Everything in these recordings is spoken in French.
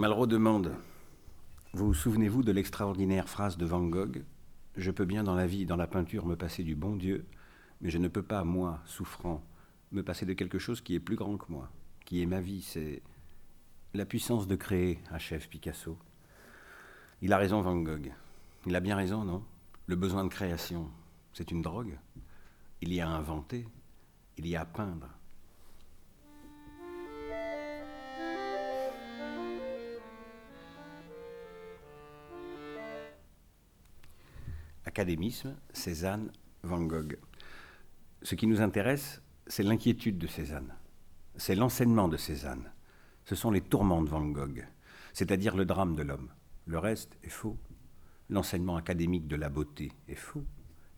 Malraux demande Vous souvenez-vous de l'extraordinaire phrase de Van Gogh Je peux bien dans la vie, dans la peinture, me passer du bon Dieu, mais je ne peux pas, moi, souffrant, me passer de quelque chose qui est plus grand que moi, qui est ma vie. C'est la puissance de créer, achève Picasso. Il a raison, Van Gogh. Il a bien raison, non? Le besoin de création, c'est une drogue. Il y a à inventer, il y a à peindre. Académisme, Cézanne, Van Gogh. Ce qui nous intéresse, c'est l'inquiétude de Cézanne, c'est l'enseignement de Cézanne, ce sont les tourments de Van Gogh, c'est-à-dire le drame de l'homme. Le reste est faux. L'enseignement académique de la beauté est faux.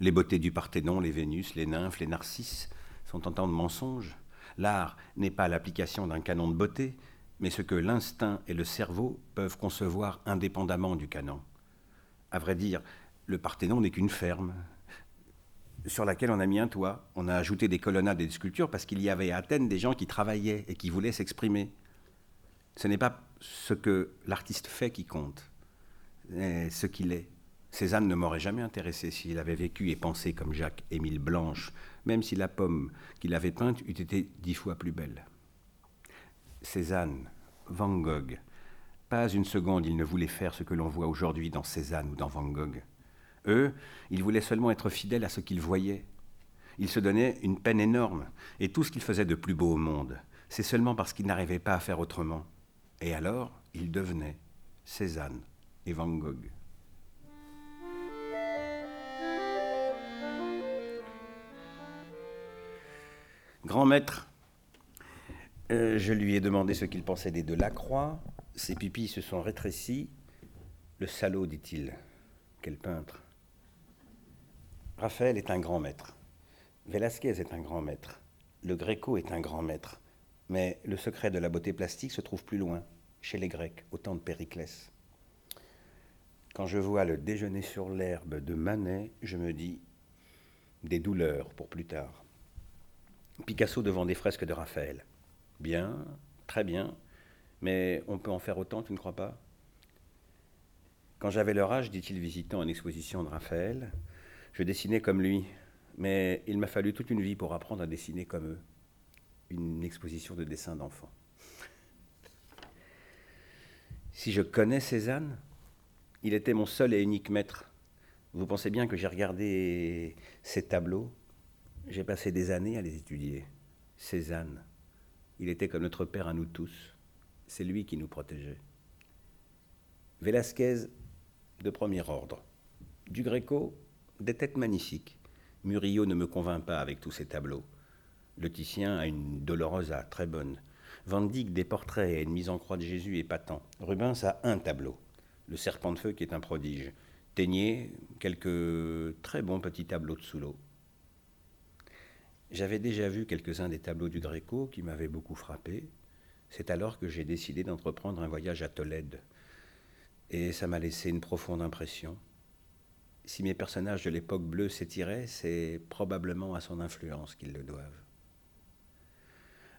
Les beautés du Parthénon, les Vénus, les nymphes, les narcisses sont en temps de mensonges. L'art n'est pas l'application d'un canon de beauté, mais ce que l'instinct et le cerveau peuvent concevoir indépendamment du canon. À vrai dire, le Parthénon n'est qu'une ferme sur laquelle on a mis un toit. On a ajouté des colonnades et des sculptures parce qu'il y avait à Athènes des gens qui travaillaient et qui voulaient s'exprimer. Ce n'est pas ce que l'artiste fait qui compte, mais ce qu'il est. Cézanne ne m'aurait jamais intéressé s'il avait vécu et pensé comme Jacques-Émile Blanche, même si la pomme qu'il avait peinte eût été dix fois plus belle. Cézanne, Van Gogh, pas une seconde il ne voulait faire ce que l'on voit aujourd'hui dans Cézanne ou dans Van Gogh. Eux, ils voulaient seulement être fidèles à ce qu'ils voyaient. Ils se donnaient une peine énorme, et tout ce qu'ils faisaient de plus beau au monde, c'est seulement parce qu'ils n'arrivaient pas à faire autrement. Et alors, ils devenaient Cézanne et Van Gogh. Grand maître, euh, je lui ai demandé ce qu'il pensait des Delacroix. Ses pupilles se sont rétrécies. Le salaud, dit-il. Quel peintre. Raphaël est un grand maître. Velasquez est un grand maître. Le Gréco est un grand maître. Mais le secret de la beauté plastique se trouve plus loin, chez les Grecs, au temps de Périclès. Quand je vois le déjeuner sur l'herbe de Manet, je me dis des douleurs pour plus tard. Picasso devant des fresques de Raphaël. Bien, très bien, mais on peut en faire autant, tu ne crois pas? Quand j'avais leur âge, dit-il visitant une exposition de Raphaël, je dessinais comme lui, mais il m'a fallu toute une vie pour apprendre à dessiner comme eux. Une exposition de dessins d'enfants. Si je connais Cézanne, il était mon seul et unique maître. Vous pensez bien que j'ai regardé ses tableaux j'ai passé des années à les étudier. Cézanne, il était comme notre père à nous tous. C'est lui qui nous protégeait. Velasquez, de premier ordre. Du Gréco, des têtes magnifiques. Murillo ne me convainc pas avec tous ses tableaux. Le Titien a une Dolorosa très bonne. Van des portraits et une mise en croix de Jésus épatant. Rubens a un tableau, le Serpent de feu qui est un prodige. Ténier, quelques très bons petits tableaux de sous l'eau. J'avais déjà vu quelques-uns des tableaux du Gréco qui m'avaient beaucoup frappé. C'est alors que j'ai décidé d'entreprendre un voyage à Tolède. Et ça m'a laissé une profonde impression. Si mes personnages de l'époque bleue s'étiraient, c'est probablement à son influence qu'ils le doivent.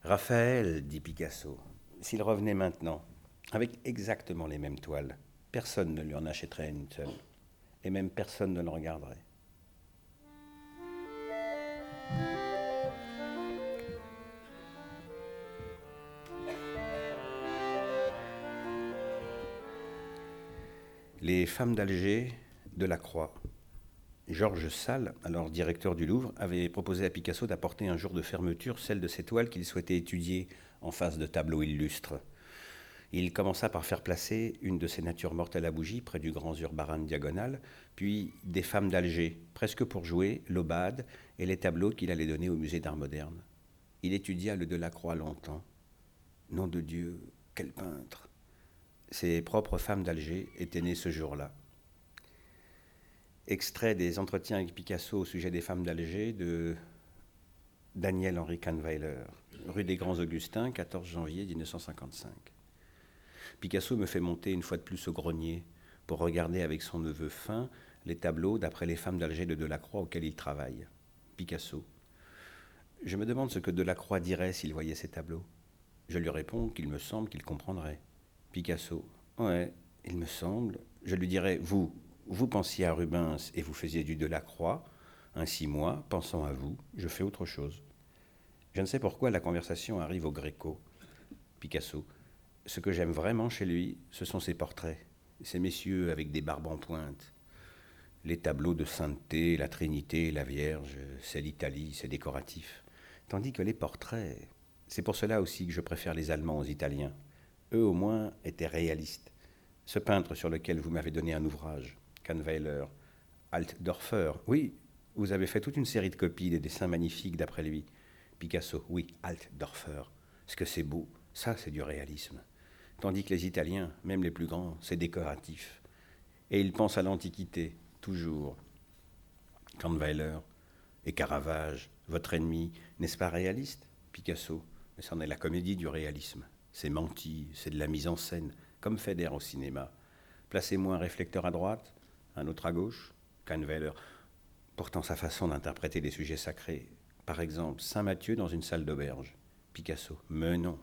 Raphaël, dit Picasso, s'il revenait maintenant, avec exactement les mêmes toiles, personne ne lui en achèterait une seule, et même personne ne le regarderait. Les femmes d'Alger de la Croix. Georges Salle, alors directeur du Louvre, avait proposé à Picasso d'apporter un jour de fermeture celle de ses toiles qu'il souhaitait étudier en face de tableaux illustres. Il commença par faire placer une de ses natures mortes à la bougie près du grand Zurbaran diagonal, puis des femmes d'Alger, presque pour jouer, l'Aubade et les tableaux qu'il allait donner au musée d'art moderne. Il étudia le Delacroix longtemps. Nom de Dieu, quel peintre ses propres femmes d'Alger étaient nées ce jour-là. Extrait des entretiens avec Picasso au sujet des femmes d'Alger de Daniel Henri Kahnweiler, rue des Grands Augustins, 14 janvier 1955. Picasso me fait monter une fois de plus au grenier pour regarder avec son neveu fin les tableaux d'après les femmes d'Alger de Delacroix auxquels il travaille. Picasso. Je me demande ce que Delacroix dirait s'il voyait ces tableaux. Je lui réponds qu'il me semble qu'il comprendrait. Picasso. Ouais, il me semble. Je lui dirais, vous, vous pensiez à Rubens et vous faisiez du Delacroix. Ainsi moi, pensant à vous, je fais autre chose. Je ne sais pourquoi la conversation arrive au Gréco. Picasso. Ce que j'aime vraiment chez lui, ce sont ses portraits. Ces messieurs avec des barbes en pointe. Les tableaux de sainteté, la Trinité, la Vierge, c'est l'Italie, c'est décoratif. Tandis que les portraits, c'est pour cela aussi que je préfère les Allemands aux Italiens. Eux au moins étaient réalistes. Ce peintre sur lequel vous m'avez donné un ouvrage, Kahnweiler, Altdorfer, oui, vous avez fait toute une série de copies des dessins magnifiques d'après lui. Picasso, oui, Altdorfer. Ce que c'est beau, ça c'est du réalisme. Tandis que les Italiens, même les plus grands, c'est décoratif. Et ils pensent à l'Antiquité, toujours. Kahnweiler et Caravage, votre ennemi, n'est-ce pas réaliste? Picasso, mais c'en est la comédie du réalisme. C'est menti, c'est de la mise en scène, comme Feder au cinéma. Placez-moi un réflecteur à droite, un autre à gauche, Kahnweiler. Pourtant, sa façon d'interpréter des sujets sacrés, par exemple, Saint Matthieu dans une salle d'auberge. Picasso, mais non.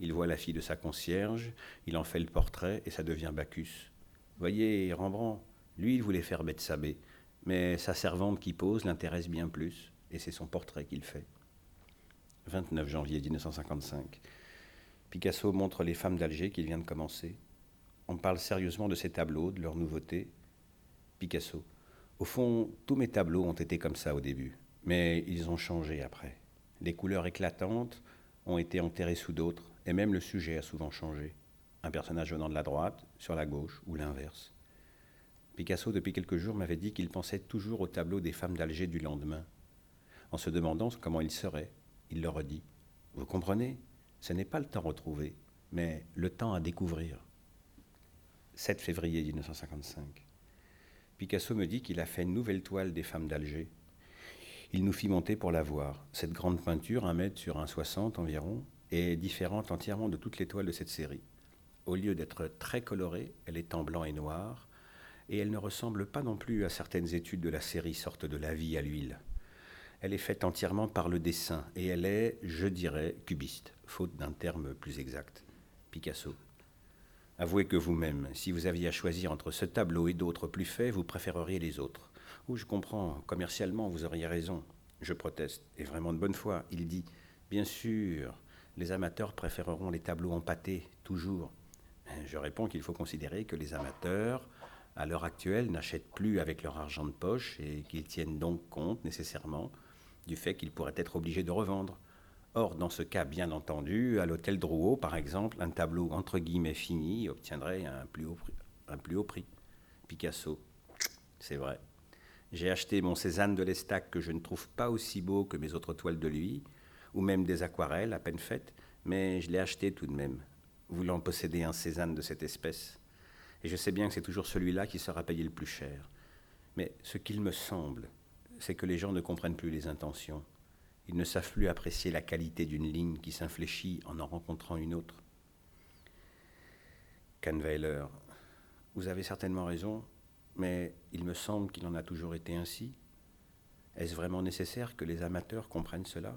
Il voit la fille de sa concierge, il en fait le portrait et ça devient Bacchus. Voyez, Rembrandt, lui, il voulait faire Bethsabée, mais sa servante qui pose l'intéresse bien plus, et c'est son portrait qu'il fait. 29 janvier 1955. Picasso montre les femmes d'Alger qu'il vient de commencer. On parle sérieusement de ses tableaux, de leur nouveauté. Picasso. Au fond, tous mes tableaux ont été comme ça au début, mais ils ont changé après. Les couleurs éclatantes ont été enterrées sous d'autres, et même le sujet a souvent changé. Un personnage venant de la droite, sur la gauche, ou l'inverse. Picasso, depuis quelques jours, m'avait dit qu'il pensait toujours au tableau des femmes d'Alger du lendemain. En se demandant comment il serait, il leur dit Vous comprenez Ce n'est pas le temps retrouvé, mais le temps à découvrir. 7 février 1955. Picasso me dit qu'il a fait une nouvelle toile des femmes d'Alger. Il nous fit monter pour la voir. Cette grande peinture, un mètre sur un soixante environ, est différente entièrement de toutes les toiles de cette série. Au lieu d'être très colorée, elle est en blanc et noir, et elle ne ressemble pas non plus à certaines études de la série sorte de la vie à l'huile. Elle est faite entièrement par le dessin, et elle est, je dirais, cubiste, faute d'un terme plus exact. Picasso. Avouez que vous-même, si vous aviez à choisir entre ce tableau et d'autres plus faits, vous préféreriez les autres. Ou je comprends, commercialement, vous auriez raison. Je proteste, et vraiment de bonne foi. Il dit Bien sûr, les amateurs préféreront les tableaux empâtés, toujours. Je réponds qu'il faut considérer que les amateurs, à l'heure actuelle, n'achètent plus avec leur argent de poche et qu'ils tiennent donc compte nécessairement du fait qu'ils pourraient être obligés de revendre. Or, dans ce cas, bien entendu, à l'hôtel Drouot, par exemple, un tableau entre guillemets fini obtiendrait un plus haut prix. Picasso, c'est vrai. J'ai acheté mon Cézanne de l'Estac que je ne trouve pas aussi beau que mes autres toiles de lui, ou même des aquarelles à peine faites, mais je l'ai acheté tout de même, voulant posséder un Cézanne de cette espèce. Et je sais bien que c'est toujours celui-là qui sera payé le plus cher. Mais ce qu'il me semble, c'est que les gens ne comprennent plus les intentions. Ils ne savent plus apprécier la qualité d'une ligne qui s'infléchit en en rencontrant une autre. Kahnweiler, vous avez certainement raison, mais il me semble qu'il en a toujours été ainsi. Est-ce vraiment nécessaire que les amateurs comprennent cela?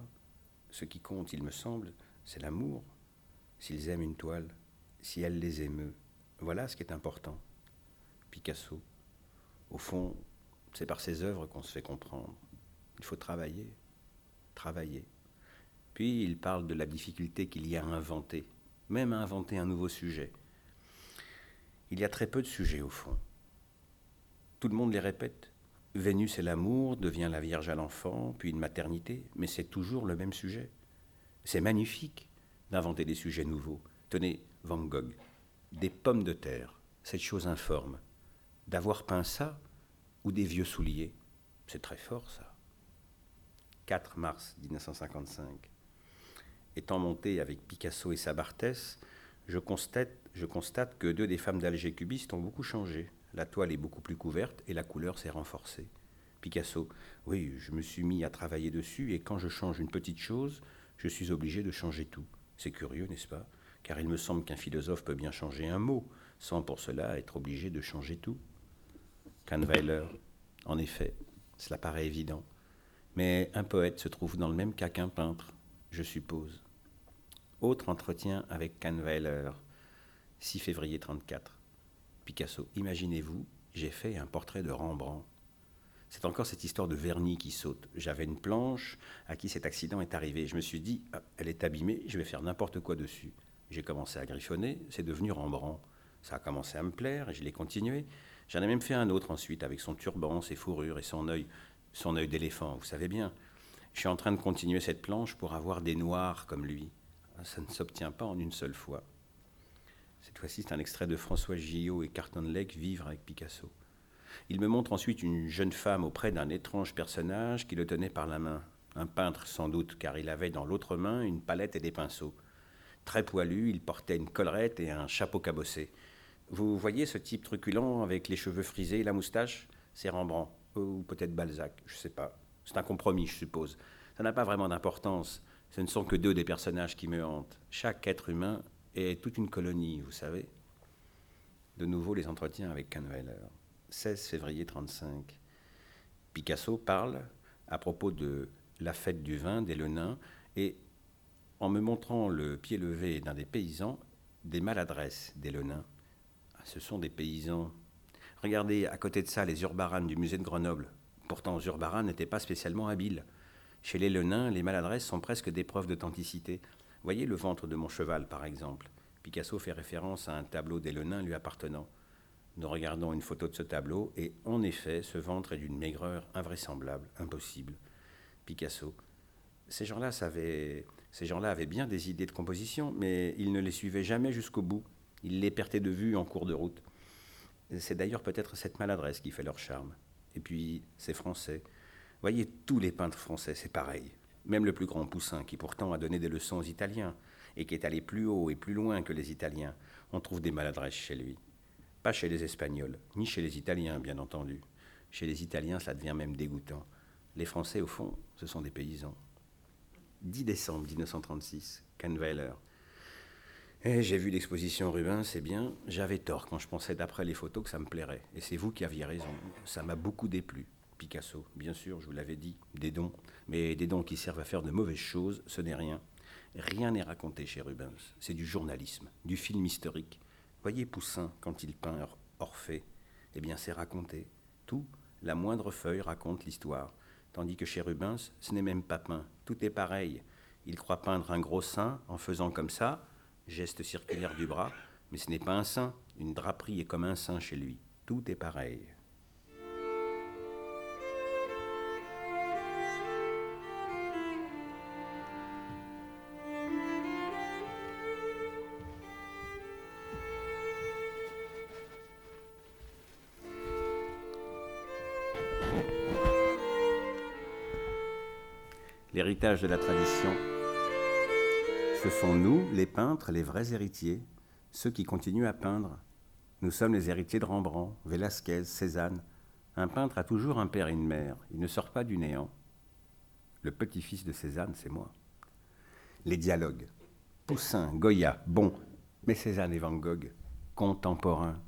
Ce qui compte, il me semble, c'est l'amour. S'ils aiment une toile, si elle les émeut, voilà ce qui est important. Picasso, au fond, c'est par ses œuvres qu'on se fait comprendre. Il faut travailler travailler. Puis il parle de la difficulté qu'il y a à inventer, même à inventer un nouveau sujet. Il y a très peu de sujets au fond. Tout le monde les répète. Vénus et l'amour devient la Vierge à l'enfant, puis une maternité, mais c'est toujours le même sujet. C'est magnifique d'inventer des sujets nouveaux. Tenez, Van Gogh, des pommes de terre, cette chose informe. D'avoir peint ça ou des vieux souliers, c'est très fort ça. 4 mars 1955. Étant monté avec Picasso et Sabartès, je constate, que deux des femmes d'Alger cubistes ont beaucoup changé. La toile est beaucoup plus couverte et la couleur s'est renforcée. Picasso, oui, je me suis mis à travailler dessus et quand je change une petite chose, je suis obligé de changer tout. C'est curieux, n'est-ce pas? Car il me semble qu'un philosophe peut bien changer un mot, sans pour cela être obligé de changer tout. Kahnweiler, en effet, cela paraît évident. Mais un poète se trouve dans le même cas qu'un peintre, je suppose. Autre entretien avec Kahnweiler. 6 février 34. Picasso, imaginez-vous, j'ai fait un portrait de Rembrandt. C'est encore cette histoire de vernis qui saute. J'avais une planche à qui cet accident est arrivé. Je me suis dit, ah, elle est abîmée, je vais faire n'importe quoi dessus. J'ai commencé à griffonner, c'est devenu Rembrandt. Ça a commencé à me plaire et je l'ai continué. J'en ai même fait un autre ensuite avec son turban, ses fourrures et son œil, son œil d'éléphant, vous savez bien. Je suis en train de continuer cette planche pour avoir des noirs comme lui. Ça ne s'obtient pas en une seule fois. Cette fois-ci, c'est un extrait de François Gillot et Carton Lake, Vivre avec Picasso. Il me montre ensuite une jeune femme auprès d'un étrange personnage qui le tenait par la main. Un peintre sans doute, car il avait dans l'autre main une palette et des pinceaux. Très poilu, il portait une collerette et un chapeau cabossé. Vous voyez ce type truculent avec les cheveux frisés et la moustache? C'est Rembrandt, ou peut-être Balzac, je ne sais pas. C'est un compromis, je suppose. Ça n'a pas vraiment d'importance. Ce ne sont que deux des personnages qui me hantent. Chaque être humain est toute une colonie, vous savez. De nouveau, les entretiens avec Kahnweiler. 16 février 35. Picasso parle à propos de la fête du vin des Lenins et en me montrant le pied levé d'un des paysans, des maladresses des Lenins. Ah, ce sont des paysans. Regardez à côté de ça les urbaranes du musée de Grenoble. Pourtant, Zurbaran n'était pas spécialement habile. Chez les Lenins, les maladresses sont presque des preuves d'authenticité. Voyez le ventre de mon cheval, par exemple. Picasso fait référence à un tableau des Lenins lui appartenant. Nous regardons une photo de ce tableau et en effet, ce ventre est d'une maigreur invraisemblable, impossible. Picasso. Ces gens-là ces gens-là avaient bien des idées de composition, mais ils ne les suivaient jamais jusqu'au bout. Ils les perdaient de vue en cours de route. C'est d'ailleurs peut-être cette maladresse qui fait leur charme. Et puis, c'est français. Voyez, tous les peintres français, c'est pareil. Même le plus grand Poussin, qui pourtant a donné des leçons aux Italiens, et qui est allé plus haut et plus loin que les Italiens, on trouve des maladresses chez lui. Pas chez les Espagnols, ni chez les Italiens, bien entendu. Chez les Italiens, ça devient même dégoûtant. Les Français, au fond, ce sont des paysans. 10 décembre 1936, Kahnweiler. Eh, j'ai vu l'exposition Rubens, c'est bien. J'avais tort quand je pensais d'après les photos que ça me plairait. Et c'est vous qui aviez raison. Ça m'a beaucoup déplu. Picasso, bien sûr, je vous l'avais dit, des dons. Mais des dons qui servent à faire de mauvaises choses, ce n'est rien. Rien n'est raconté chez Rubens. C'est du journalisme, du film historique. Voyez Poussin, quand il peint Orphée, eh bien c'est raconté. Tout, la moindre feuille raconte l'histoire. Tandis que chez Rubens, ce n'est même pas peint. Tout est pareil. Il croit peindre un gros sein en faisant comme ça, geste circulaire du bras, mais ce n'est pas un sein. Une draperie est comme un sein chez lui. Tout est pareil. l'héritage de la tradition. Ce sont nous, les peintres, les vrais héritiers, ceux qui continuent à peindre. Nous sommes les héritiers de Rembrandt, Velázquez, Cézanne. Un peintre a toujours un père et une mère, il ne sort pas du néant. Le petit-fils de Cézanne, c'est moi. Les dialogues. Poussin, Goya, bon, mais Cézanne et Van Gogh, contemporains.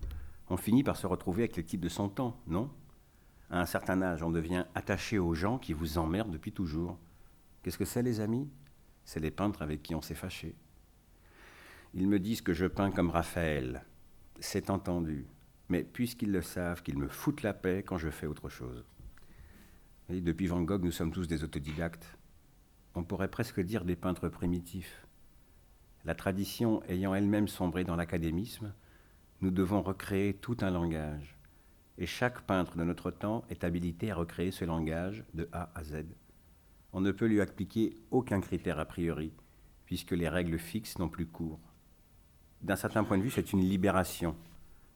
On finit par se retrouver avec les types de son temps, non? À un certain âge, on devient attaché aux gens qui vous emmerdent depuis toujours. Qu'est-ce que c'est les amis? C'est les peintres avec qui on s'est fâché. Ils me disent que je peins comme Raphaël. C'est entendu. Mais puisqu'ils le savent, qu'ils me foutent la paix quand je fais autre chose. Depuis Van Gogh, nous sommes tous des autodidactes. On pourrait presque dire des peintres primitifs. La tradition ayant elle-même sombré dans l'académisme, nous devons recréer tout un langage. Et chaque peintre de notre temps est habilité à recréer ce langage de A à Z on ne peut lui appliquer aucun critère a priori, puisque les règles fixes n'ont plus cours. D'un certain point de vue, c'est une libération,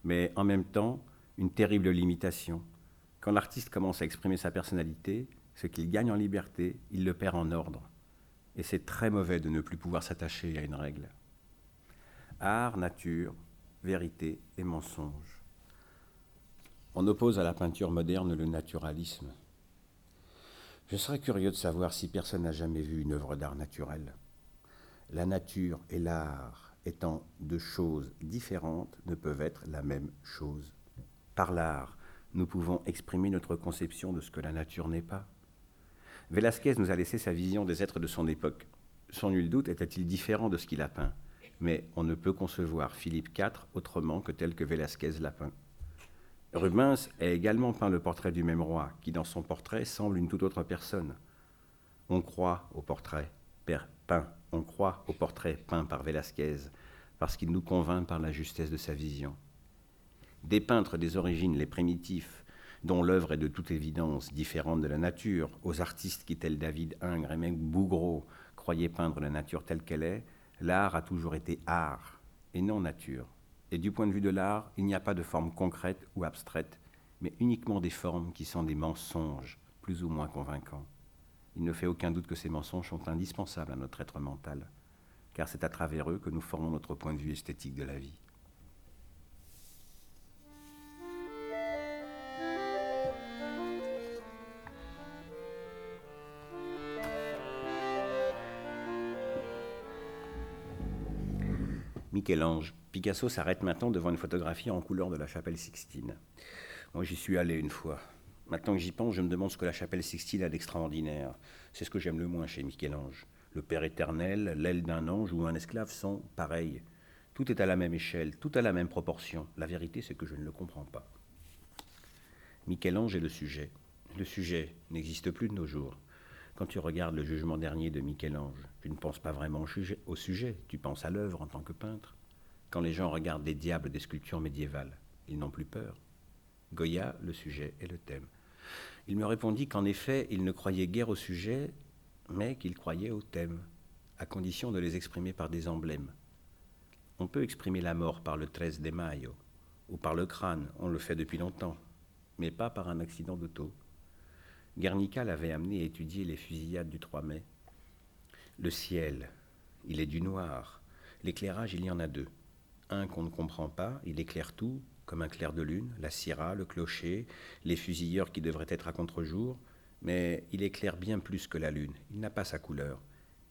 mais en même temps, une terrible limitation. Quand l'artiste commence à exprimer sa personnalité, ce qu'il gagne en liberté, il le perd en ordre. Et c'est très mauvais de ne plus pouvoir s'attacher à une règle. Art, nature, vérité et mensonge. On oppose à la peinture moderne le naturalisme. Je serais curieux de savoir si personne n'a jamais vu une œuvre d'art naturel. La nature et l'art étant deux choses différentes ne peuvent être la même chose. Par l'art, nous pouvons exprimer notre conception de ce que la nature n'est pas. Velázquez nous a laissé sa vision des êtres de son époque. Sans nul doute était-il différent de ce qu'il a peint. mais on ne peut concevoir Philippe IV autrement que tel que Velázquez l'a peint. Rubens a également peint le portrait du même roi, qui dans son portrait semble une toute autre personne. On croit au portrait peint, on croit au portrait peint par Velázquez, parce qu'il nous convainc par la justesse de sa vision. Des peintres des origines les primitifs, dont l'œuvre est de toute évidence différente de la nature, aux artistes qui, tels David Ingres et même Bougreau, croyaient peindre la nature telle qu'elle est, l'art a toujours été art et non nature. Et du point de vue de l'art, il n'y a pas de forme concrète ou abstraite, mais uniquement des formes qui sont des mensonges, plus ou moins convaincants. Il ne fait aucun doute que ces mensonges sont indispensables à notre être mental, car c'est à travers eux que nous formons notre point de vue esthétique de la vie. Michel-Ange. Picasso s'arrête maintenant devant une photographie en couleur de la chapelle Sixtine. Moi, j'y suis allé une fois. Maintenant que j'y pense, je me demande ce que la chapelle Sixtine a d'extraordinaire. C'est ce que j'aime le moins chez Michel-Ange. Le Père éternel, l'aile d'un ange ou un esclave sont pareils. Tout est à la même échelle, tout à la même proportion. La vérité, c'est que je ne le comprends pas. Michel-Ange est le sujet. Le sujet n'existe plus de nos jours. Quand tu regardes le jugement dernier de Michel-Ange, tu ne penses pas vraiment au sujet, tu penses à l'œuvre en tant que peintre. Quand les gens regardent des diables des sculptures médiévales, ils n'ont plus peur. Goya, le sujet et le thème. Il me répondit qu'en effet, il ne croyait guère au sujet, mais qu'il croyait au thème, à condition de les exprimer par des emblèmes. On peut exprimer la mort par le 13 de mayo, ou par le crâne, on le fait depuis longtemps, mais pas par un accident d'auto. Guernica l'avait amené à étudier les fusillades du 3 mai. Le ciel, il est du noir. L'éclairage, il y en a deux. Un qu'on ne comprend pas, il éclaire tout, comme un clair de lune, la syrah, le clocher, les fusilleurs qui devraient être à contre-jour, mais il éclaire bien plus que la lune, il n'a pas sa couleur.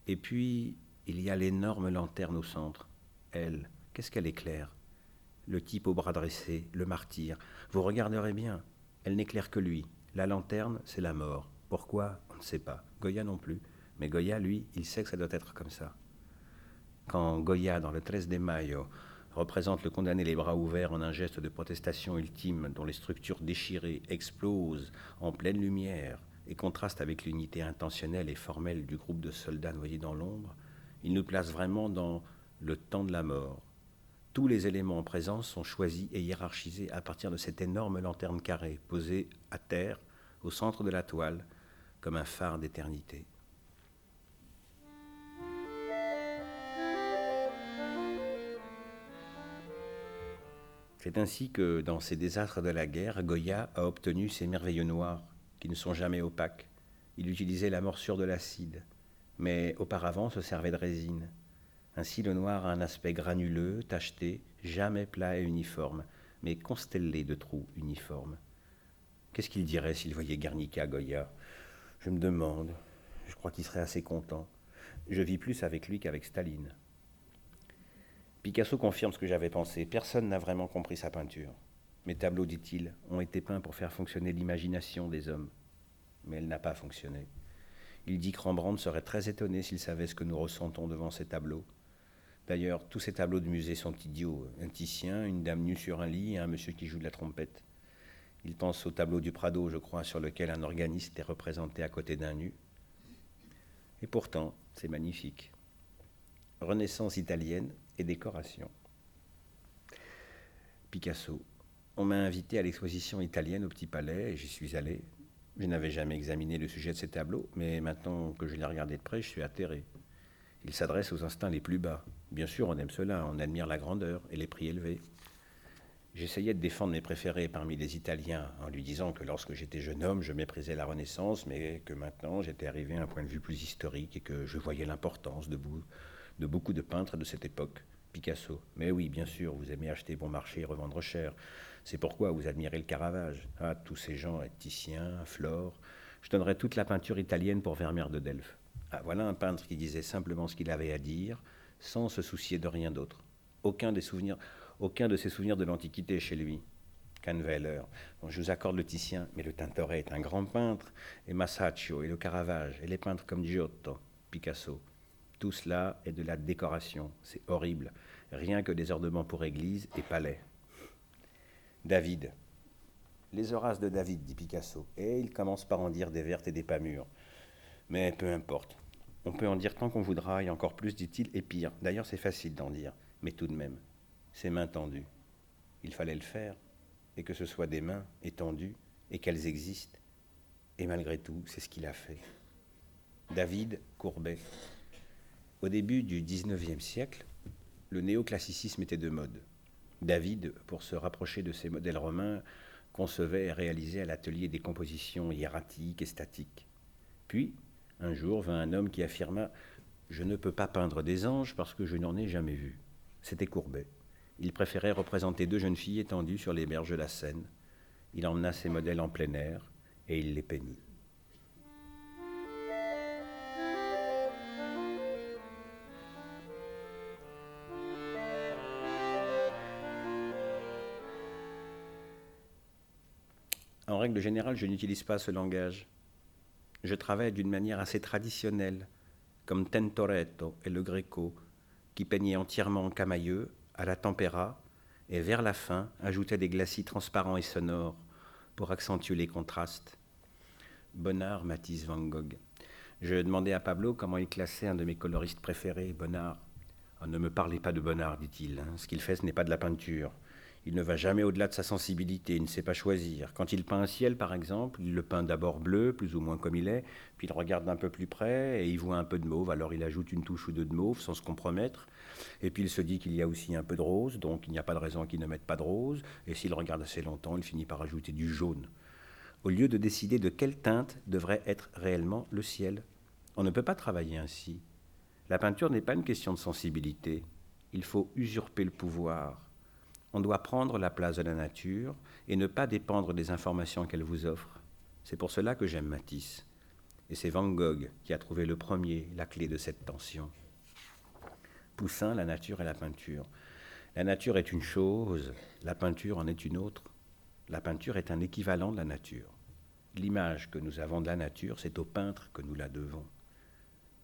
Et puis, il y a l'énorme lanterne au centre. Elle, qu'est-ce qu'elle éclaire? Le type au bras dressé, le martyr. Vous regarderez bien, elle n'éclaire que lui, la lanterne, c'est la mort. Pourquoi? On ne sait pas. Goya non plus. Mais Goya, lui, il sait que ça doit être comme ça. Quand Goya, dans le 13 de Mayo, représente le condamné les bras ouverts en un geste de protestation ultime dont les structures déchirées explosent en pleine lumière et contrastent avec l'unité intentionnelle et formelle du groupe de soldats noyés dans l'ombre, il nous place vraiment dans le temps de la mort. Tous les éléments en présence sont choisis et hiérarchisés à partir de cette énorme lanterne carrée posée à terre, au centre de la toile, comme un phare d'éternité. C'est ainsi que, dans ces désastres de la guerre, Goya a obtenu ces merveilleux noirs, qui ne sont jamais opaques. Il utilisait la morsure de l'acide, mais auparavant se servait de résine. Ainsi, le noir a un aspect granuleux, tacheté, jamais plat et uniforme, mais constellé de trous uniformes. Qu'est-ce qu'il dirait s'il voyait Guernica Goya? Je me demande. Je crois qu'il serait assez content. Je vis plus avec lui qu'avec Staline. Picasso confirme ce que j'avais pensé. Personne n'a vraiment compris sa peinture. Mes tableaux, dit-il, ont été peints pour faire fonctionner l'imagination des hommes. Mais elle n'a pas fonctionné. Il dit que Rembrandt serait très étonné s'il savait ce que nous ressentons devant ces tableaux. D'ailleurs, tous ces tableaux de musée sont idiots. Un Titien, une dame nue sur un lit et un monsieur qui joue de la trompette. Il pense au tableau du Prado, je crois, sur lequel un organiste est représenté à côté d'un nu. Et pourtant, c'est magnifique. Renaissance italienne et décoration. Picasso. On m'a invité à l'exposition italienne au Petit Palais et j'y suis allé. Je n'avais jamais examiné le sujet de ces tableaux, mais maintenant que je l'ai regardé de près, je suis atterré. Il s'adresse aux instincts les plus bas. Bien sûr, on aime cela, on admire la grandeur et les prix élevés. J'essayais de défendre mes préférés parmi les Italiens en lui disant que lorsque j'étais jeune homme, je méprisais la Renaissance, mais que maintenant j'étais arrivé à un point de vue plus historique et que je voyais l'importance de, beaucoup de peintres de cette époque. Picasso. Mais oui, bien sûr, vous aimez acheter bon marché et revendre cher. C'est pourquoi vous admirez le Caravage. Ah, tous ces gens, Titien, Flore. Je donnerais toute la peinture italienne pour Vermeer de Delphes. Ah, voilà un peintre qui disait simplement ce qu'il avait à dire, sans se soucier de rien d'autre. Aucun des souvenirs, aucun de ses souvenirs de l'Antiquité chez lui. Canveller. je vous accorde le Titien, mais le Tintoret est un grand peintre, et Masaccio, et le Caravage, et les peintres comme Giotto, Picasso. Tout cela est de la décoration, c'est horrible, rien que des ornements pour église et palais. David. Les Horaces de David, dit Picasso, et il commence par en dire des vertes et des pas mûres. Mais peu importe. On peut en dire tant qu'on voudra, et encore plus, dit-il, et pire. D'ailleurs, c'est facile d'en dire, mais tout de même, c'est mains tendues. Il fallait le faire, et que ce soit des mains étendues, et qu'elles existent. Et malgré tout, c'est ce qu'il a fait. David Courbet. Au début du XIXe siècle, le néoclassicisme était de mode. David, pour se rapprocher de ces modèles romains, concevait et réalisait à l'atelier des compositions hiératiques et statiques. Puis, un jour vint un homme qui affirma Je ne peux pas peindre des anges parce que je n'en ai jamais vu. C'était Courbet. Il préférait représenter deux jeunes filles étendues sur les berges de la Seine. Il emmena ses modèles en plein air et il les peignit. En règle générale, je n'utilise pas ce langage je travaille d'une manière assez traditionnelle, comme Tentoretto et le Greco, qui peignaient entièrement en camailleux, à la tempéra, et vers la fin ajoutaient des glacis transparents et sonores pour accentuer les contrastes. Bonnard, Matisse, Van Gogh. Je demandais à Pablo comment il classait un de mes coloristes préférés, Bonnard. Oh, ne me parlez pas de Bonnard, dit-il. Hein. Ce qu'il fait, ce n'est pas de la peinture. Il ne va jamais au-delà de sa sensibilité, il ne sait pas choisir. Quand il peint un ciel, par exemple, il le peint d'abord bleu, plus ou moins comme il est, puis il regarde d'un peu plus près et il voit un peu de mauve, alors il ajoute une touche ou deux de mauve sans se compromettre. Et puis il se dit qu'il y a aussi un peu de rose, donc il n'y a pas de raison qu'il ne mette pas de rose. Et s'il regarde assez longtemps, il finit par ajouter du jaune. Au lieu de décider de quelle teinte devrait être réellement le ciel. On ne peut pas travailler ainsi. La peinture n'est pas une question de sensibilité. Il faut usurper le pouvoir on doit prendre la place de la nature et ne pas dépendre des informations qu'elle vous offre. C'est pour cela que j'aime Matisse. Et c'est Van Gogh qui a trouvé le premier la clé de cette tension. Poussin, la nature et la peinture. La nature est une chose, la peinture en est une autre. La peinture est un équivalent de la nature. L'image que nous avons de la nature, c'est aux peintres que nous la devons.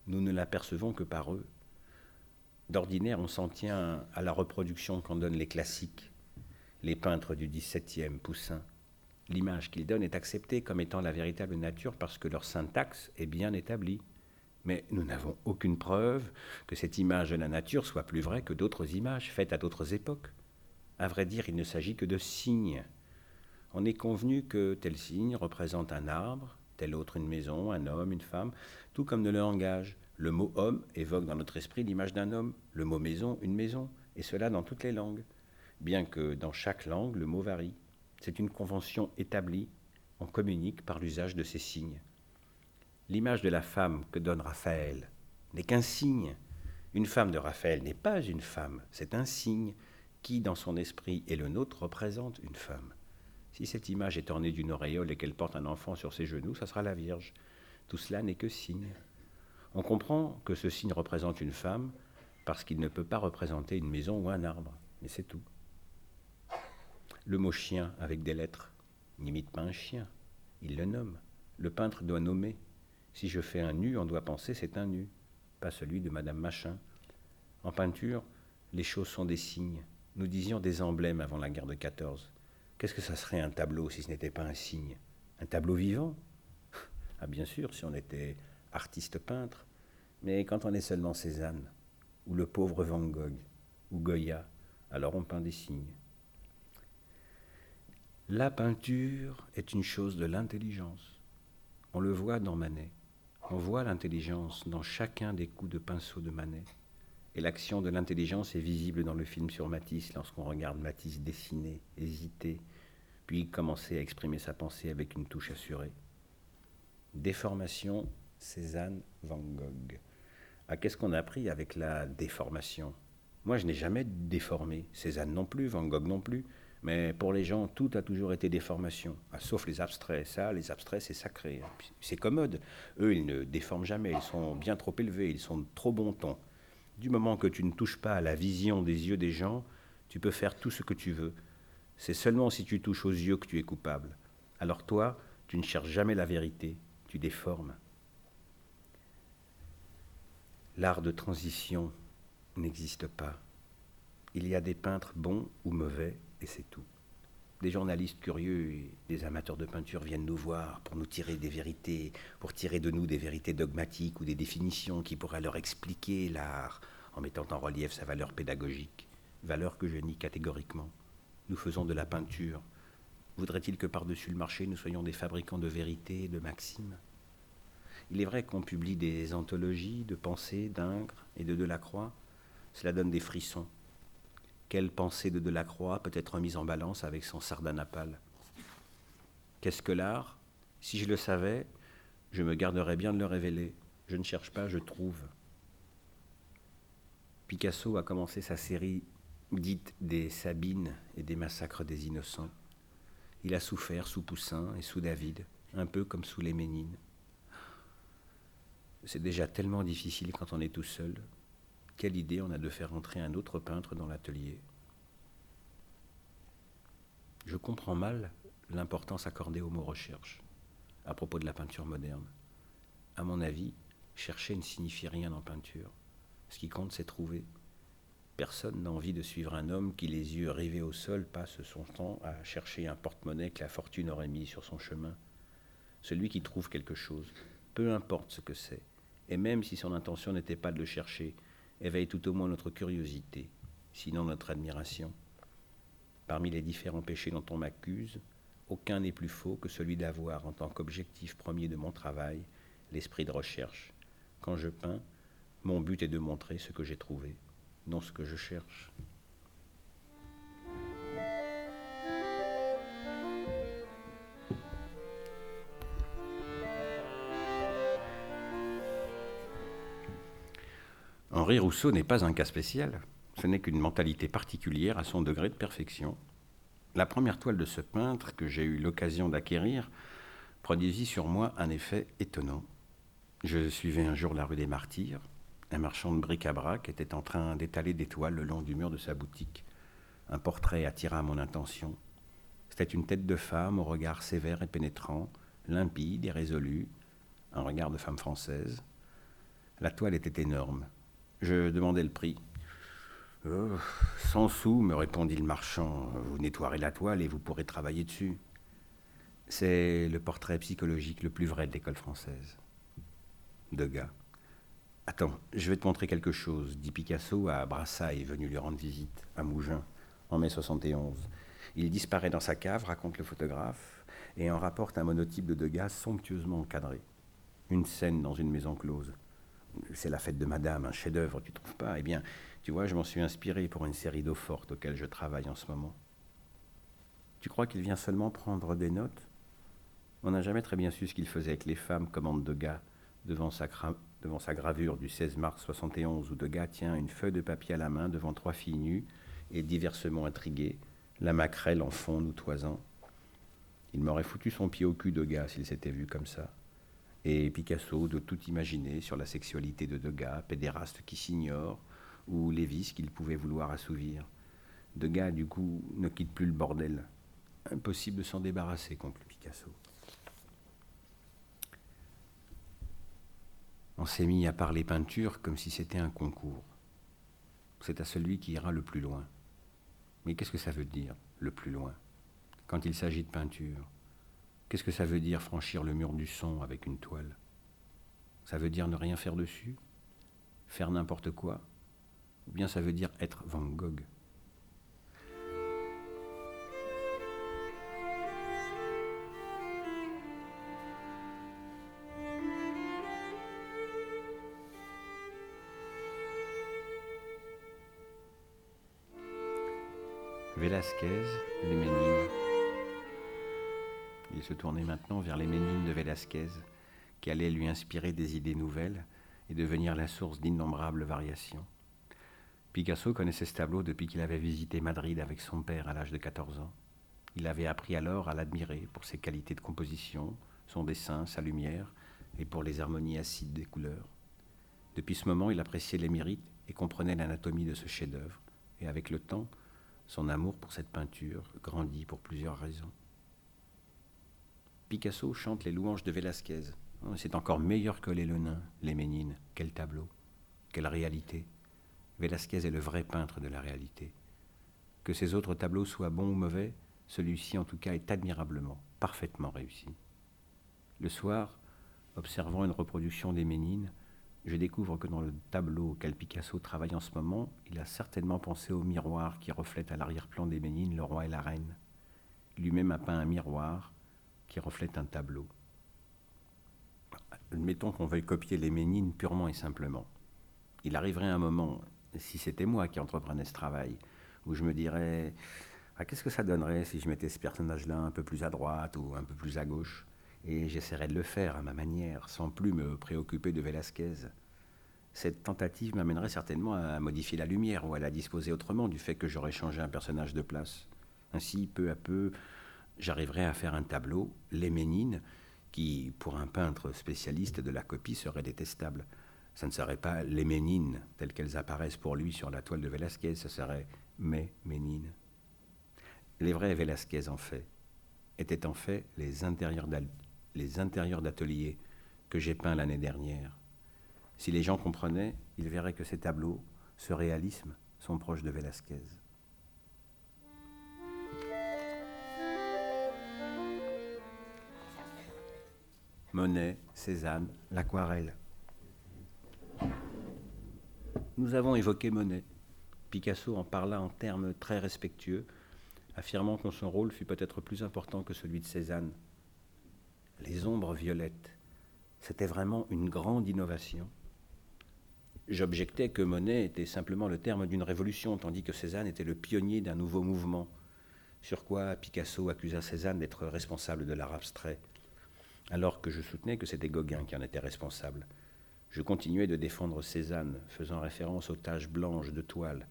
Nous ne l'apercevons que par eux. D'ordinaire, on s'en tient à la reproduction qu'en donnent les classiques, les peintres du XVIIe, Poussin. L'image qu'ils donnent est acceptée comme étant la véritable nature parce que leur syntaxe est bien établie. Mais nous n'avons aucune preuve que cette image de la nature soit plus vraie que d'autres images faites à d'autres époques. À vrai dire, il ne s'agit que de signes. On est convenu que tel signe représente un arbre, tel autre une maison, un homme, une femme, tout comme le langage. Le mot homme évoque dans notre esprit l'image d'un homme, le mot maison, une maison, et cela dans toutes les langues, bien que dans chaque langue le mot varie. C'est une convention établie, on communique par l'usage de ces signes. L'image de la femme que donne Raphaël n'est qu'un signe. Une femme de Raphaël n'est pas une femme, c'est un signe qui, dans son esprit et le nôtre, représente une femme. Si cette image est ornée d'une auréole et qu'elle porte un enfant sur ses genoux, ça sera la Vierge. Tout cela n'est que signe. On comprend que ce signe représente une femme parce qu'il ne peut pas représenter une maison ou un arbre, mais c'est tout. Le mot chien avec des lettres n'imite pas un chien, il le nomme. Le peintre doit nommer. Si je fais un nu, on doit penser c'est un nu, pas celui de Madame Machin. En peinture, les choses sont des signes. Nous disions des emblèmes avant la guerre de 14. Qu'est-ce que ça serait un tableau si ce n'était pas un signe? Un tableau vivant? Ah bien sûr, si on était artiste peintre, mais quand on est seulement Cézanne, ou le pauvre Van Gogh, ou Goya, alors on peint des signes. La peinture est une chose de l'intelligence. On le voit dans Manet. On voit l'intelligence dans chacun des coups de pinceau de Manet. Et l'action de l'intelligence est visible dans le film sur Matisse lorsqu'on regarde Matisse dessiner, hésiter, puis commencer à exprimer sa pensée avec une touche assurée. Déformation Cézanne Van Gogh. Ah, qu'est-ce qu'on a appris avec la déformation? Moi, je n'ai jamais déformé. Cézanne non plus, Van Gogh non plus. Mais pour les gens, tout a toujours été déformation, ah, sauf les abstraits. Ça, les abstraits, c'est sacré. C'est commode. Eux, ils ne déforment jamais. Ils sont bien trop élevés. Ils sont de trop bon ton. Du moment que tu ne touches pas à la vision des yeux des gens, tu peux faire tout ce que tu veux. C'est seulement si tu touches aux yeux que tu es coupable. Alors toi, tu ne cherches jamais la vérité, tu déformes. L'art de transition n'existe pas. Il y a des peintres bons ou mauvais, et c'est tout. Des journalistes curieux et des amateurs de peinture viennent nous voir pour nous tirer des vérités, pour tirer de nous des vérités dogmatiques ou des définitions qui pourraient leur expliquer l'art en mettant en relief sa valeur pédagogique, valeur que je nie catégoriquement. Nous faisons de la peinture. Voudrait-il que par-dessus le marché, nous soyons des fabricants de vérités et de maximes? Il est vrai qu'on publie des anthologies de pensées d'Ingres et de Delacroix. Cela donne des frissons. Quelle pensée de Delacroix peut être mise en balance avec son sardanapale Qu'est-ce que l'art? Si je le savais, je me garderais bien de le révéler. Je ne cherche pas, je trouve. Picasso a commencé sa série dite des Sabines et des massacres des innocents. Il a souffert sous Poussin et sous David, un peu comme sous les Ménines. C'est déjà tellement difficile quand on est tout seul. Quelle idée on a de faire entrer un autre peintre dans l'atelier? Je comprends mal l'importance accordée au mot recherche à propos de la peinture moderne. À mon avis, chercher ne signifie rien en peinture. Ce qui compte, c'est trouver. Personne n'a envie de suivre un homme qui, les yeux rivés au sol, passe son temps à chercher un porte-monnaie que la fortune aurait mis sur son chemin. Celui qui trouve quelque chose, peu importe ce que c'est, et même si son intention n'était pas de le chercher, éveille tout au moins notre curiosité, sinon notre admiration. Parmi les différents péchés dont on m'accuse, aucun n'est plus faux que celui d'avoir, en tant qu'objectif premier de mon travail, l'esprit de recherche. Quand je peins, mon but est de montrer ce que j'ai trouvé, non ce que je cherche. Henri Rousseau n'est pas un cas spécial, ce n'est qu'une mentalité particulière à son degré de perfection. La première toile de ce peintre que j'ai eu l'occasion d'acquérir produisit sur moi un effet étonnant. Je suivais un jour la rue des Martyrs, un marchand de bric-à-brac était en train d'étaler des toiles le long du mur de sa boutique. Un portrait attira mon attention. C'était une tête de femme au regard sévère et pénétrant, limpide et résolu, un regard de femme française. La toile était énorme. Je demandai le prix. Oh, cent sous, me répondit le marchand. Vous nettoierez la toile et vous pourrez travailler dessus. C'est le portrait psychologique le plus vrai de l'école française. Degas. Attends, je vais te montrer quelque chose, dit Picasso à Brassailles, venu lui rendre visite, à Mougins, en mai 71. Il disparaît dans sa cave, raconte le photographe, et en rapporte un monotype de Degas somptueusement encadré. Une scène dans une maison close. C'est la fête de Madame, un chef-d'œuvre, tu trouves pas? Eh bien, tu vois, je m'en suis inspiré pour une série d'eau fortes auxquelles je travaille en ce moment. Tu crois qu'il vient seulement prendre des notes? On n'a jamais très bien su ce qu'il faisait avec les femmes, commande Degas, devant sa, devant sa gravure du 16 mars 71 où Degas tient une feuille de papier à la main devant trois filles nues et diversement intriguées, la maquerelle en fond nous toisant. Il m'aurait foutu son pied au cul Degas s'il s'était vu comme ça. Et Picasso de tout imaginer sur la sexualité de Degas, pédéraste qui s'ignore, ou les vices qu'il pouvait vouloir assouvir. Degas, du coup, ne quitte plus le bordel. Impossible de s'en débarrasser, conclut Picasso. On s'est mis à parler peinture comme si c'était un concours. C'est à celui qui ira le plus loin. Mais qu'est-ce que ça veut dire, le plus loin, quand il s'agit de peinture Qu'est-ce que ça veut dire franchir le mur du son avec une toile? Ça veut dire ne rien faire dessus? Faire n'importe quoi? Ou bien ça veut dire être Van Gogh? Velasquez, les Ménines. Il se tournait maintenant vers les Ménines de Velasquez, qui allaient lui inspirer des idées nouvelles et devenir la source d'innombrables variations. Picasso connaissait ce tableau depuis qu'il avait visité Madrid avec son père à l'âge de 14 ans. Il avait appris alors à l'admirer pour ses qualités de composition, son dessin, sa lumière, et pour les harmonies acides des couleurs. Depuis ce moment, il appréciait les mérites et comprenait l'anatomie de ce chef-d'œuvre, et avec le temps, son amour pour cette peinture grandit pour plusieurs raisons. Picasso chante les louanges de Velázquez. Oh, c'est encore meilleur que les Lenins, les Ménines. Quel tableau quelle réalité Velasquez est le vrai peintre de la réalité. Que ses autres tableaux soient bons ou mauvais, celui-ci en tout cas est admirablement, parfaitement réussi. Le soir, observant une reproduction des Ménines, je découvre que dans le tableau auquel Picasso travaille en ce moment, il a certainement pensé au miroir qui reflète à l'arrière-plan des Ménines le roi et la reine. Lui-même a peint un miroir qui reflète un tableau. Admettons qu'on veuille copier les Ménines purement et simplement. Il arriverait un moment, si c'était moi qui entreprenais ce travail, où je me dirais ah, qu'est-ce que ça donnerait si je mettais ce personnage-là un peu plus à droite ou un peu plus à gauche? Et j'essaierais de le faire à ma manière, sans plus me préoccuper de Velasquez. Cette tentative m'amènerait certainement à modifier la lumière ou à la disposer autrement du fait que j'aurais changé un personnage de place. Ainsi, peu à peu, j'arriverais à faire un tableau, Les Ménines, qui, pour un peintre spécialiste de la copie, serait détestable. Ça ne serait pas les Ménines telles qu'elles apparaissent pour lui sur la toile de Velasquez, ce serait mes Ménines. Les vrais Velasquez, en fait, étaient en fait les intérieurs d'atelier que j'ai peints l'année dernière. Si les gens comprenaient, ils verraient que ces tableaux, ce réalisme, sont proches de Velasquez. Monet, Cézanne, l'aquarelle. Nous avons évoqué Monet. Picasso en parla en termes très respectueux, affirmant que son rôle fut peut-être plus important que celui de Cézanne. Les ombres violettes, c'était vraiment une grande innovation. J'objectais que Monet était simplement le terme d'une révolution, tandis que Cézanne était le pionnier d'un nouveau mouvement, sur quoi Picasso accusa Cézanne d'être responsable de l'art abstrait, alors que je soutenais que c'était Gauguin qui en était responsable. Je continuais de défendre Cézanne, faisant référence aux taches blanches de toile,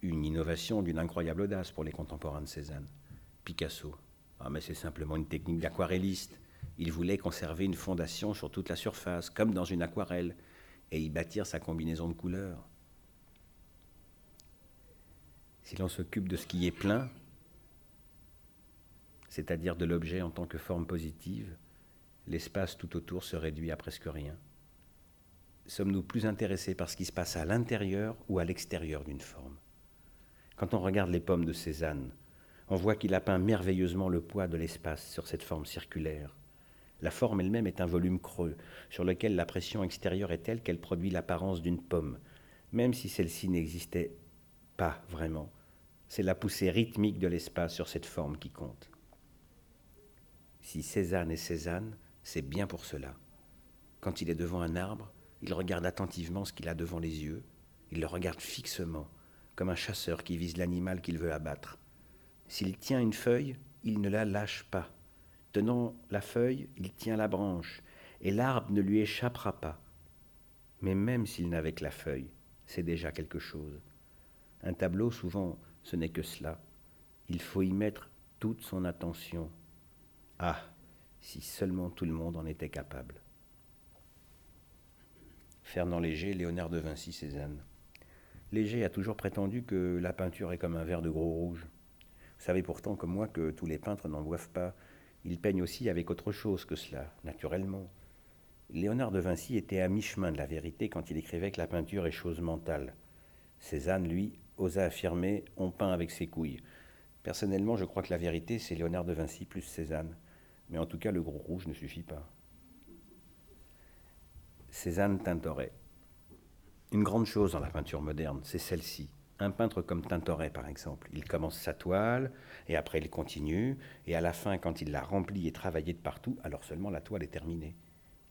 une innovation d'une incroyable audace pour les contemporains de Cézanne. Picasso. Ah, mais c'est simplement une technique d'aquarelliste. Il voulait conserver une fondation sur toute la surface, comme dans une aquarelle, et y bâtir sa combinaison de couleurs. Si l'on s'occupe de ce qui est plein, c'est-à-dire de l'objet en tant que forme positive, l'espace tout autour se réduit à presque rien. Sommes-nous plus intéressés par ce qui se passe à l'intérieur ou à l'extérieur d'une forme? Quand on regarde les pommes de Cézanne, on voit qu'il a peint merveilleusement le poids de l'espace sur cette forme circulaire. La forme elle-même est un volume creux, sur lequel la pression extérieure est telle qu'elle produit l'apparence d'une pomme, même si celle-ci n'existait pas vraiment. C'est la poussée rythmique de l'espace sur cette forme qui compte. Si Cézanne est Cézanne, c'est bien pour cela. Quand il est devant un arbre, il regarde attentivement ce qu'il a devant les yeux, il le regarde fixement, comme un chasseur qui vise l'animal qu'il veut abattre. S'il tient une feuille, il ne la lâche pas. Tenant la feuille, il tient la branche, et l'arbre ne lui échappera pas. Mais même s'il n'avait que la feuille, c'est déjà quelque chose. Un tableau, souvent, ce n'est que cela. Il faut y mettre toute son attention. Ah, si seulement tout le monde en était capable. Fernand Léger, Léonard de Vinci, Cézanne. Léger a toujours prétendu que la peinture est comme un verre de gros rouge. Vous savez pourtant, comme moi, que tous les peintres n'en boivent pas. Ils peignent aussi avec autre chose que cela, naturellement. Léonard de Vinci était à mi-chemin de la vérité quand il écrivait que la peinture est chose mentale. Cézanne, lui, osa affirmer on peint avec ses couilles. Personnellement, je crois que la vérité, c'est Léonard de Vinci plus Cézanne. Mais en tout cas, le gros rouge ne suffit pas. Cézanne Tintoret. Une grande chose dans la peinture moderne, c'est celle-ci. Un peintre comme Tintoret, par exemple, il commence sa toile, et après il continue, et à la fin, quand il l'a remplie et travaillée de partout, alors seulement la toile est terminée.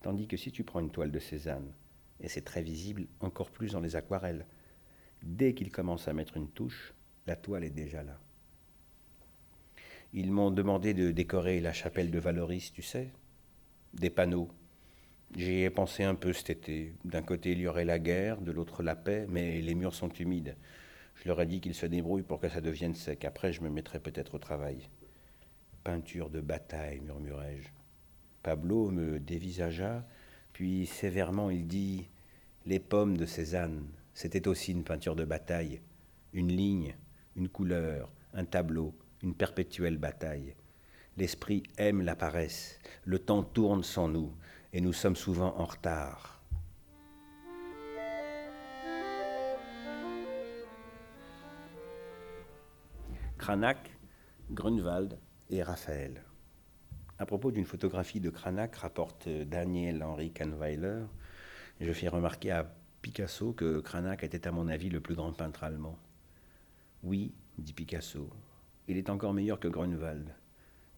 Tandis que si tu prends une toile de Cézanne, et c'est très visible encore plus dans les aquarelles, dès qu'il commence à mettre une touche, la toile est déjà là. Ils m'ont demandé de décorer la chapelle de Valoris, tu sais, des panneaux, J'y ai pensé un peu cet été. D'un côté, il y aurait la guerre, de l'autre, la paix, mais les murs sont humides. Je leur ai dit qu'ils se débrouillent pour que ça devienne sec. Après, je me mettrai peut-être au travail. Peinture de bataille, murmurai-je. Pablo me dévisagea, puis sévèrement il dit Les pommes de Cézanne, c'était aussi une peinture de bataille. Une ligne, une couleur, un tableau, une perpétuelle bataille. L'esprit aime la paresse, le temps tourne sans nous, et nous sommes souvent en retard. Cranach, Grunwald et Raphaël. À propos d'une photographie de Cranach, rapporte euh, Daniel Henry Kahnweiler, je fais remarquer à Picasso que Cranach était à mon avis le plus grand peintre allemand. Oui, dit Picasso, il est encore meilleur que Grunewald.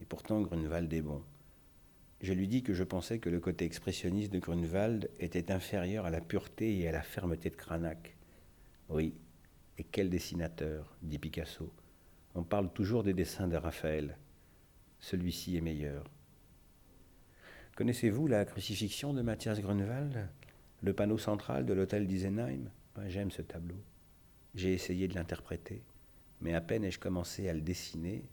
Et pourtant Grunewald est bon. Je lui dis que je pensais que le côté expressionniste de Grunewald était inférieur à la pureté et à la fermeté de Cranach. Oui, et quel dessinateur, dit Picasso. On parle toujours des dessins de Raphaël. Celui-ci est meilleur. Connaissez-vous la crucifixion de Matthias Grunewald Le panneau central de l'hôtel d'Isenheim? J'aime ce tableau. J'ai essayé de l'interpréter, mais à peine ai-je commencé à le dessiner,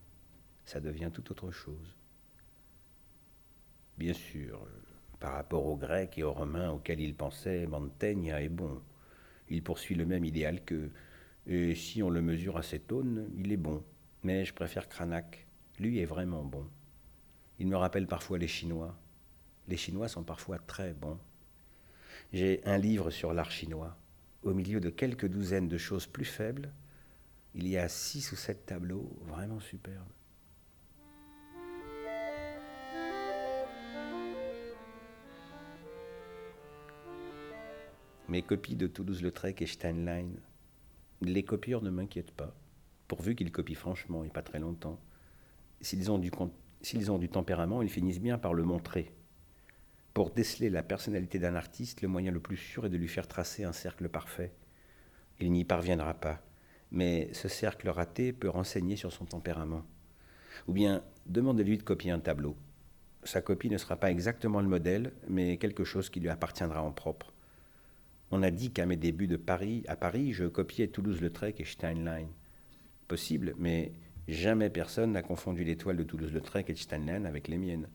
ça devient tout autre chose. Bien sûr, par rapport aux Grecs et aux Romains auxquels il pensait, Mantegna est bon. Il poursuit le même idéal qu'eux, et si on le mesure à cette aune, il est bon. Mais je préfère Cranach. Lui est vraiment bon. Il me rappelle parfois les Chinois. Les Chinois sont parfois très bons. J'ai un livre sur l'art chinois. Au milieu de quelques douzaines de choses plus faibles, il y a six ou sept tableaux vraiment superbes. Mes copies de Toulouse-Lautrec et Steinlein les copieurs ne m'inquiètent pas, pourvu qu'ils copient franchement et pas très longtemps. S'ils ont, du, ont du tempérament, ils finissent bien par le montrer. Pour déceler la personnalité d'un artiste, le moyen le plus sûr est de lui faire tracer un cercle parfait. Il n'y parviendra pas, mais ce cercle raté peut renseigner sur son tempérament. Ou bien, demandez-lui de copier un tableau. Sa copie ne sera pas exactement le modèle, mais quelque chose qui lui appartiendra en propre. On a dit qu'à mes débuts de Paris, à Paris, je copiais Toulouse-Lautrec et Steinlein. Possible, mais jamais personne n'a confondu l'étoile de Toulouse-Lautrec et Steinlein avec les miennes.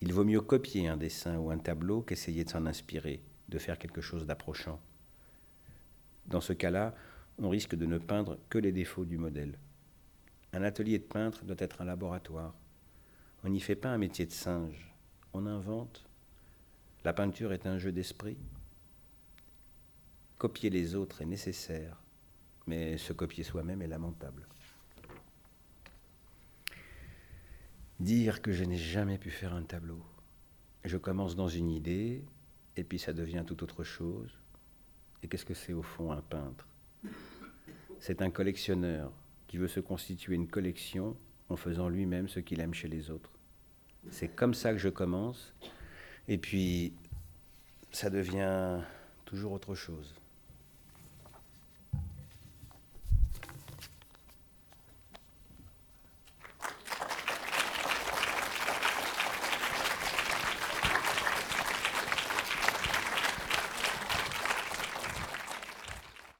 Il vaut mieux copier un dessin ou un tableau qu'essayer de s'en inspirer, de faire quelque chose d'approchant. Dans ce cas-là, on risque de ne peindre que les défauts du modèle. Un atelier de peintre doit être un laboratoire. On n'y fait pas un métier de singe, on invente. La peinture est un jeu d'esprit, Copier les autres est nécessaire, mais se copier soi-même est lamentable. Dire que je n'ai jamais pu faire un tableau. Je commence dans une idée, et puis ça devient tout autre chose. Et qu'est-ce que c'est au fond un peintre? C'est un collectionneur qui veut se constituer une collection en faisant lui-même ce qu'il aime chez les autres. C'est comme ça que je commence, et puis ça devient toujours autre chose.